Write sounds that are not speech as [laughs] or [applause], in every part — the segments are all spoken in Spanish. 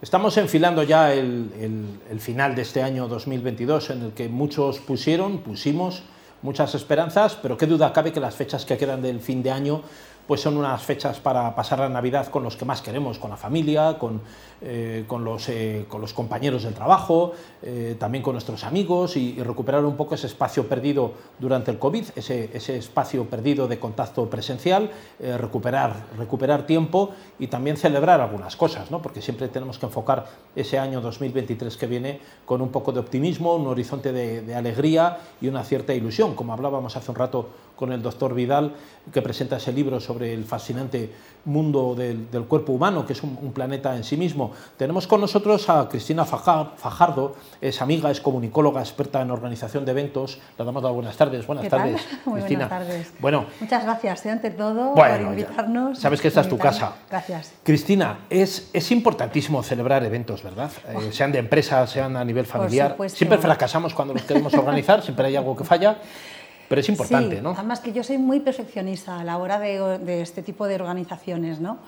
Estamos enfilando ya el, final de este año 2022 en el que muchos pusieron, pusimos muchas esperanzas, pero qué duda cabe que las fechas que quedan del fin de año pues son unas fechas para pasar la Navidad con los que más queremos, con la familia, con, eh, con, los, eh, con los, compañeros del trabajo, eh, también con nuestros amigos y, recuperar un poco ese espacio perdido durante el COVID, ese, ese espacio perdido de contacto presencial, recuperar, recuperar tiempo y también celebrar algunas cosas, ¿no? porque siempre tenemos que enfocar ese año 2023 que viene con un poco de optimismo, un horizonte de, de alegría y una cierta ilusión, como hablábamos hace un rato con el doctor Vidal, que presenta ese libro sobre el fascinante mundo del, cuerpo humano, que es un, planeta en sí mismo. Tenemos con nosotros a Cristina Fajardo, es amiga, es comunicóloga, experta en organización de eventos. Le damos las buenas tardes. Buenas tardes, [laughs] Muy Cristina. Buenas tardes. Bueno, Muchas gracias, ¿eh? ante todo, por invitarnos. sabes que esta es tu casa. Gracias. Cristina, es, es importantísimo celebrar eventos, ¿verdad? Eh, sean de empresa, sean a nivel familiar. Siempre fracasamos cuando los queremos organizar, siempre hay algo que falla. [laughs] Pero es importante, sí, ¿no? Además que yo soy muy perfeccionista a la hora de, de este tipo de organizaciones, ¿no?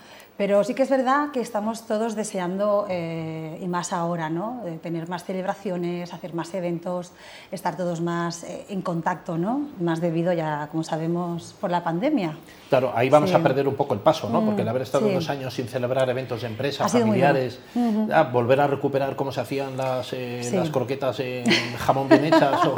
Pero sí que es verdad que estamos todos deseando, eh, y más ahora, ¿no? tener más celebraciones, hacer más eventos, estar todos más eh, en contacto, ¿no? más debido ya, como sabemos, por la pandemia. Claro, ahí vamos a perder un poco el paso, ¿no? porque el haber estado unos años sin celebrar eventos de empresas, familiares, volver a recuperar cómo se hacían las, eh, las croquetas en jamón bien hechas o,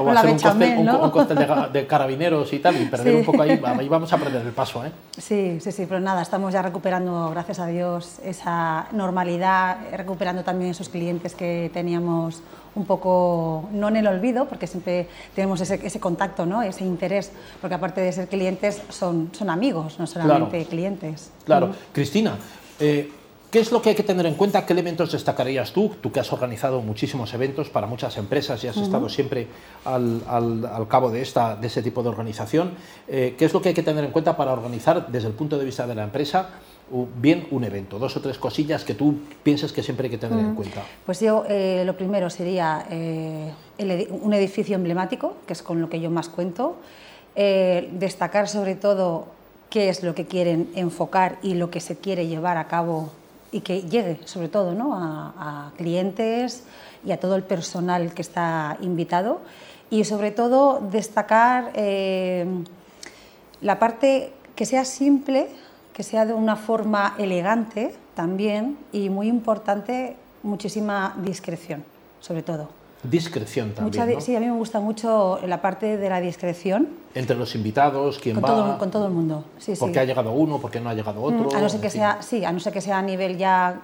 o, [laughs] hacer un cóctel, un, cóctel de, de, carabineros y tal, y perder un poco ahí, ahí vamos a perder el paso. ¿eh? Sí, sí, sí, pero nada, estamos ya recuperando recuperando, gracias a Dios, esa normalidad, recuperando también esos clientes que teníamos un poco, no en el olvido, porque siempre tenemos ese, ese contacto, ¿no? ese interés, porque aparte de ser clientes, son, son amigos, no solamente clientes. Claro. Cristina, eh, ¿Qué es lo que hay que tener en cuenta? ¿Qué elementos destacarías tú? Tú que has organizado muchísimos eventos para muchas empresas y has estado siempre al, al, cabo de, esta, de ese tipo de organización. Eh, ¿Qué es lo que hay que tener en cuenta para organizar desde el punto de vista de la empresa bien un evento? Dos o tres cosillas que tú pienses que siempre hay que tener en cuenta. Pues yo eh, lo primero sería eh, un edificio emblemático, que es con lo que yo más cuento. Eh, destacar sobre todo qué es lo que quieren enfocar y lo que se quiere llevar a cabo y que llegue sobre todo ¿no? a, a clientes y a todo el personal que está invitado. Y sobre todo destacar la parte que sea simple, que sea de una forma elegante también y muy importante, muchísima discreción, sobre todo. Discreción también. Sí, a mí me gusta mucho la parte de la discreción. Entre los invitados, quién con va. Todo, con todo el mundo. Sí, porque ha llegado uno, porque no ha llegado otro. Mm, a no ser que sea, sí, a no ser que sea a nivel ya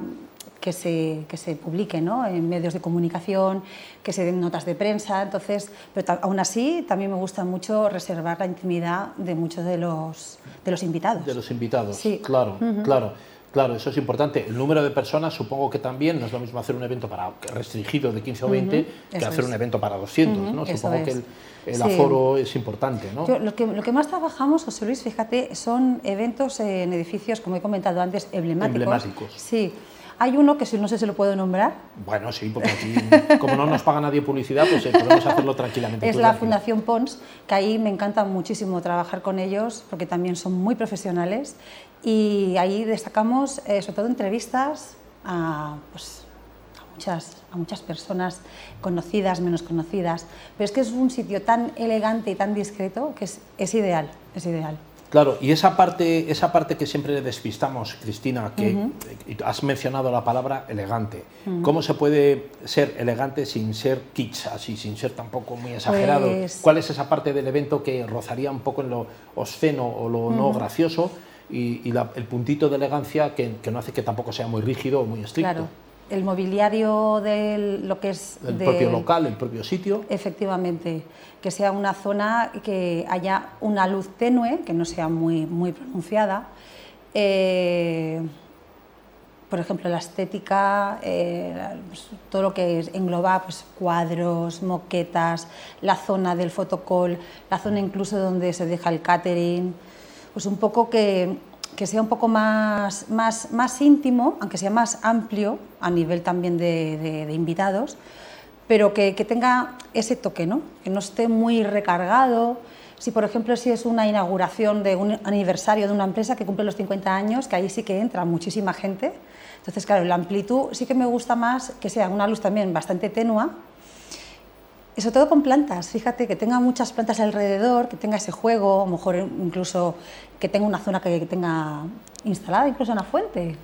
que se, que se publique ¿no? en medios de comunicación, que se den notas de prensa. Entonces, pero aún así, también me gusta mucho reservar la intimidad de muchos de los, de los invitados. De los invitados, sí. claro, claro. Claro, eso es importante. El número de personas, supongo que también no es lo mismo hacer un evento para restringido de 15 o 20 que hacer un evento para 200. ¿no? Supongo que el, aforo es importante. ¿no? lo, que, lo, que, más trabajamos, José Luis, fíjate, son eventos en edificios, como he comentado antes, emblemáticos. Emblemáticos. Sí. Hay uno que no sé si lo puedo nombrar. Bueno, sí, porque aquí, [laughs] como no nos paga nadie publicidad, pues eh, podemos hacerlo tranquilamente. Es la Fundación Pons, que ahí me encanta muchísimo trabajar con ellos, porque también son muy profesionales. Y ahí destacamos, eh, sobre todo, entrevistas a, pues, a, muchas, a muchas personas conocidas, menos conocidas. Pero es que es un sitio tan elegante y tan discreto que es, es ideal, es ideal. Claro, y esa parte, esa parte que siempre despistamos, Cristina, que has mencionado la palabra elegante. ¿Cómo se puede ser elegante sin ser kitsch, así, sin ser tampoco muy exagerado? Pues ¿Cuál es esa parte del evento que rozaría un poco en lo obsceno o lo no gracioso y, el puntito de elegancia que, que, no hace que tampoco sea muy rígido o muy estricto? Claro el mobiliario de lo que es... El propio local, el propio sitio. Efectivamente, que sea una zona que haya una luz tenue, que no sea muy, muy pronunciada. Eh, por ejemplo, la estética, eh, todo lo que engloba pues, cuadros, moquetas, la zona del fotocall, la zona incluso donde se deja el catering, pues un poco que que sea un poco más, más, más íntimo, aunque sea más amplio a nivel también de, invitados, pero que, que, tenga ese toque, ¿no? que no esté muy recargado, Si, por ejemplo, si es una inauguración de un aniversario de una empresa que cumple los 50 años, que ahí sí que entra muchísima gente. Entonces, claro, la amplitud sí que me gusta más que sea una luz también bastante tenua, y sobre todo con plantas, fíjate que tenga muchas plantas alrededor, que tenga ese juego, a lo mejor incluso que tenga una zona que, tenga instalada incluso una fuente.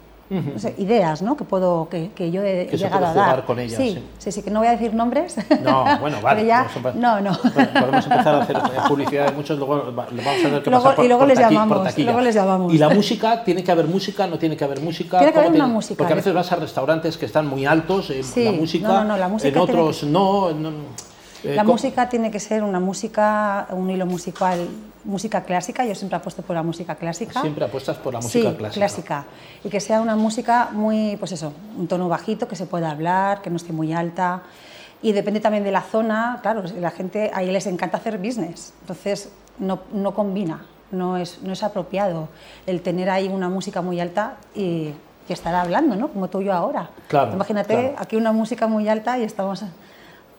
ideas ¿no? que, puedo, que, que yo he llegado a dar. con ellas. Sí, sí, sí, que no voy a decir nombres. No, bueno, [laughs] vale. ya, no, no. [laughs] Podemos empezar a hacer publicidad de muchos, luego le vamos a tener que luego, pasar por, y luego por les llamamos, por luego les llamamos. Y la música, ¿tiene que haber música? ¿No tiene que haber música? Tiene que haber ¿Cómo una música. Porque a veces vas a restaurantes que están muy altos, eh, Sí, la música, no, no, no, la música en otros que- no, no, eh, La ¿cómo? música tiene que ser una música, un hilo musical, música clásica. Yo siempre apuesto por la música clásica. Siempre apuestas por la música sí, clásica. Y que sea una música muy, pues eso, un tono bajito, que se pueda hablar, que no esté muy alta. Y depende también de la zona, claro, la gente ahí les encanta hacer business, entonces no, no combina, no es, no es apropiado el tener ahí una música muy alta y, y estar hablando, ¿no? Como tú y yo ahora. Claro, Imagínate claro. aquí una música muy alta y estamos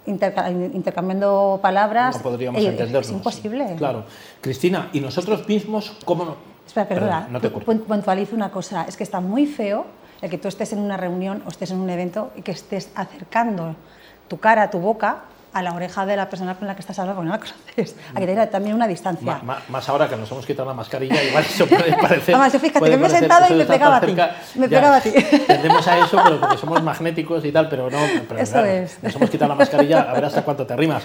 interca- intercambiando palabras. No podríamos y entendernos. Es imposible. Claro. Cristina, ¿y nosotros mismos cómo no? Espera, perdona, no te puntualizo una cosa. Es que está muy feo el que tú estés en una reunión o estés en un evento y que estés acercando tu cara, tu boca a la oreja de la persona con la que estás hablando, porque no la conoces. Hay que tener también una distancia. Ma- ma- más ahora que nos hemos quitado la mascarilla, igual eso puede [laughs] parecer. Además, fíjate que me he sentado y me pegaba a ti. Me ya, pegaba a ti. [laughs] Tendemos a eso, pero porque somos magnéticos y tal, pero no. Pero Eso claro, es. Nos hemos quitado la mascarilla, a ver hasta cuánto te rimas.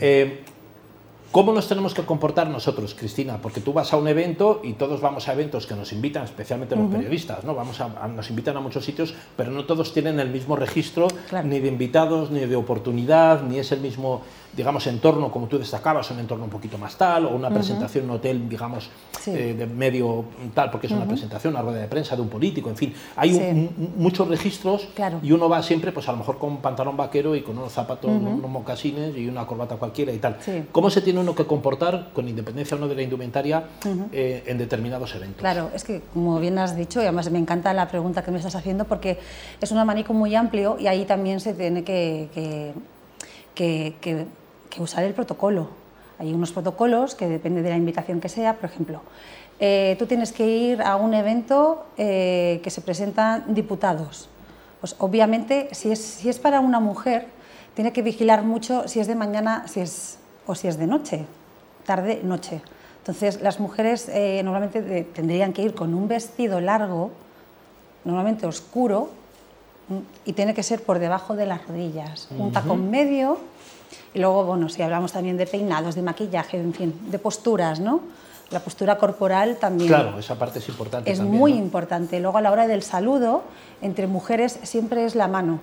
Eh, ¿Cómo nos tenemos que comportar nosotros, Cristina? Porque tú vas a un evento y todos vamos a eventos que nos invitan, especialmente los periodistas, ¿no? Vamos a, a- nos invitan a muchos sitios, pero no todos tienen el mismo registro, Claro. ni de invitados, ni de oportunidad, ni es el mismo, digamos, entorno como tú destacabas, un entorno un poquito más tal, o una presentación en un hotel, digamos, Sí. eh, de medio tal, porque es una presentación, una rueda de prensa de un político, en fin. Hay un- Sí. un- muchos registros Claro. y uno va siempre, pues a lo mejor con un pantalón vaquero y con unos zapatos, unos mocasines y una corbata cualquiera y tal. Sí. ¿Cómo se tiene uno que comportar, con independencia o no de la indumentaria, eh, en determinados eventos? Claro, es que como bien has dicho, y además me encanta la pregunta que me estás haciendo porque es un abanico muy amplio y ahí también se tiene que, que- que- que- que usar el protocolo. Hay unos protocolos que depende de la invitación que sea, por ejemplo, eh, tú tienes que ir a un evento eh, que se presentan diputados. Pues obviamente, si es, si es para una mujer, tiene que vigilar mucho si es de mañana si es, o si es de noche, tarde, noche. Entonces, las mujeres eh, normalmente tendrían que ir con un vestido largo, normalmente oscuro, y tiene que ser por debajo de las rodillas, un tacón medio, y luego, bueno, si hablamos también de peinados, de maquillaje, en fin, de posturas, ¿no? La postura corporal también Claro, esa parte es importante es también, muy ¿no? importante. Luego, a la hora del saludo, entre mujeres siempre es la mano.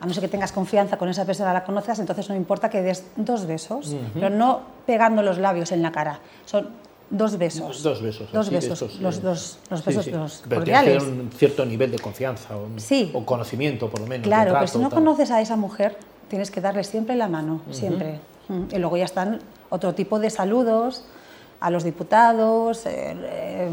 A no ser que tengas confianza con esa persona, la conoces, entonces no importa que des dos besos, pero no pegando los labios en la cara. Son dos besos. Dos besos. Dos besos. estos, los, eh, dos, los sí, besos sí. los Pero que cordiales. haber un cierto nivel de confianza o, Sí. o conocimiento, por lo menos. Claro, pero si no tal. conoces a esa mujer, tienes que darle siempre la mano, siempre. Y luego ya están otro tipo de saludos a los diputados, eh, eh,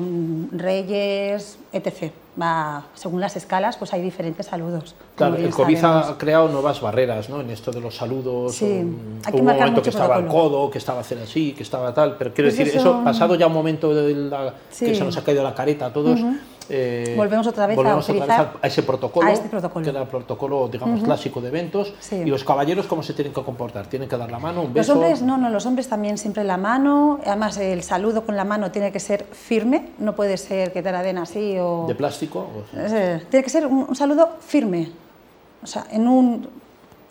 reyes, etc. Va, según las escalas, pues hay diferentes saludos. Claro, el COVID sabemos. ha creado nuevas barreras ¿no? en esto de los saludos. Sí, o, hay que un momento que estaba el codo, que estaba hacer así, que estaba tal. Pero quiero Pues decir, eso- pasado ya un momento de la- que se nos ha caído la careta a todos. Eh, Volvemos otra vez a volvemos otra vez a, a ese protocolo, a este protocolo. que era el protocolo, digamos, clásico de eventos. Sí. Y los caballeros, ¿cómo se tienen que comportar? ¿Tienen que dar la mano, un Los beso? hombres, no, no, los hombres también siempre la mano, además el saludo con la mano tiene que ser firme, no puede ser que te la den así o... ¿De plástico? O- Eh, Tiene que ser un, un saludo firme, o sea, en un...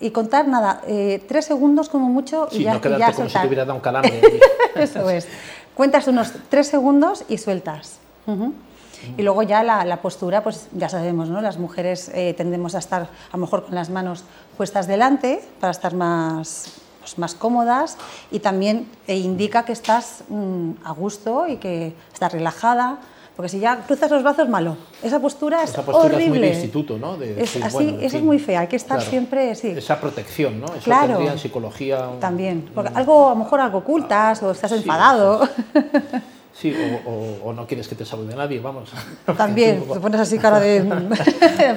Y contar nada, eh, tres segundos como mucho y Sí, ya, no y quedarte ya como si soltar. te hubiera dado un calambre. [laughs] Eso es. Cuentas unos tres segundos y sueltas. Ujú. Y luego ya la, la postura, pues ya sabemos, ¿no? Las mujeres eh, tendemos a estar a lo mejor con las manos puestas delante para estar más, pues, más cómodas y también eh, indica que estás mm, a gusto y que estás relajada. Porque si ya cruzas los brazos, malo. Esa postura es Esa postura horrible. es muy de instituto, ¿no? De Es así, bueno, en esa es muy fea. Hay que estar claro. siempre, sí. Esa protección, ¿no? Eso Claro. tendría en psicología... un- También. Porque algo, a lo mejor algo ocultas o estás enfadado. [laughs] Sí, o, no quieres que te salude nadie, vamos. [laughs] También, te pones así cara de,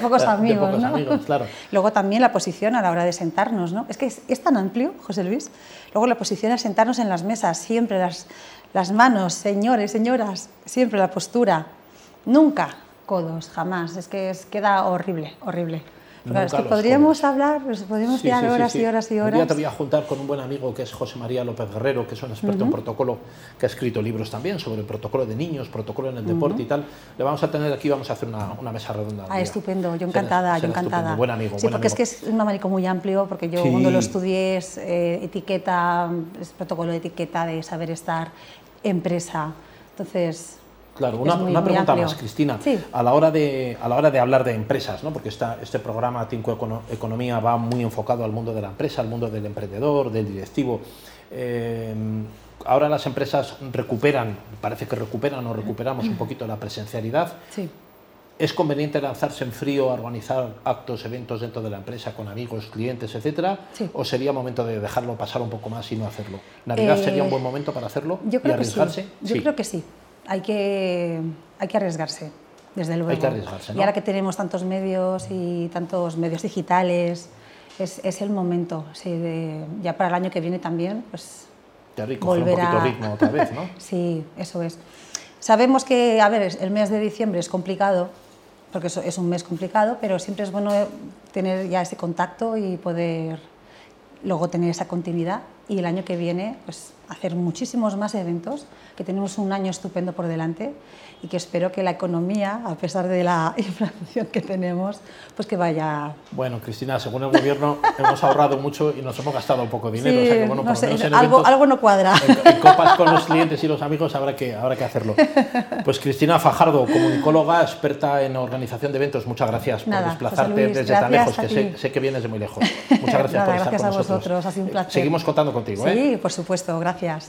pocos [laughs] amigos, de pocos amigos, claro. Luego también la posición a la hora de sentarnos, ¿no? Es que es, tan amplio, José Luis. Luego la posición al sentarnos en las mesas, siempre las, las manos, señores, señoras, siempre la postura. Nunca codos, jamás. Es que es, queda horrible, horrible podríamos hablar, pues podríamos sí, horas y horas y horas. Día te voy a juntar con un buen amigo que es José María López Guerrero, que es un experto en protocolo, que ha escrito libros también sobre el protocolo de niños, protocolo en el deporte y tal. Le vamos a tener aquí, vamos a hacer una, una mesa redonda. Ah, estupendo, yo encantada, yo encantada. Buen amigo. Sí, porque es que es un abanico muy amplio, porque yo cuando lo estudié es eh, etiqueta, es protocolo de etiqueta, de saber estar, empresa. Entonces, Claro, una, pregunta más, Cristina. A, la hora de, a la hora de hablar de empresas, ¿no? porque esta, este programa Tinco Economía va muy enfocado al mundo de la empresa, al mundo del emprendedor, del directivo. Eh, ahora las empresas recuperan, parece que recuperan o recuperamos un poquito la presencialidad. Sí. ¿Es conveniente lanzarse en frío a organizar actos, eventos dentro de la empresa con amigos, clientes, etcétera? ¿O sería momento de dejarlo pasar un poco más y no hacerlo? ¿Navidad sería un eh, buen momento para hacerlo yo y arriesgarse? Yo creo que sí hay que, hay que arriesgarse, desde luego. Hay que arriesgarse, Y ahora que tenemos tantos medios y tantos medios digitales, es, es el momento. Sí, de, ya para el año que viene también, pues. Ya volver un poquito ritmo otra vez, ¿no? [laughs] sí, eso es. Sabemos que, a ver, el mes de diciembre es complicado, porque es un mes complicado, pero siempre es bueno tener ya ese contacto y poder luego tener esa continuidad y el año que viene pues, hacer muchísimos más eventos, que tenemos un año estupendo por delante y que espero que la economía, a pesar de la [laughs] inflación que tenemos, pues que vaya... Bueno, Cristina, según el gobierno [laughs] hemos ahorrado mucho y nos hemos gastado un poco de dinero. Sí, o sea que, bueno, no sé, algo, algo, no cuadra. En, copas con los clientes y los amigos habrá que, habrá que hacerlo. [laughs] Pues Cristina Fajardo, comunicóloga, experta en organización de eventos, muchas gracias por desplazarte desde tan lejos, que sé, que vienes de muy lejos. Muchas gracias por estar gracias con a vosotros, ha sido un placer. Seguimos contando contigo. Sí, por supuesto, gracias.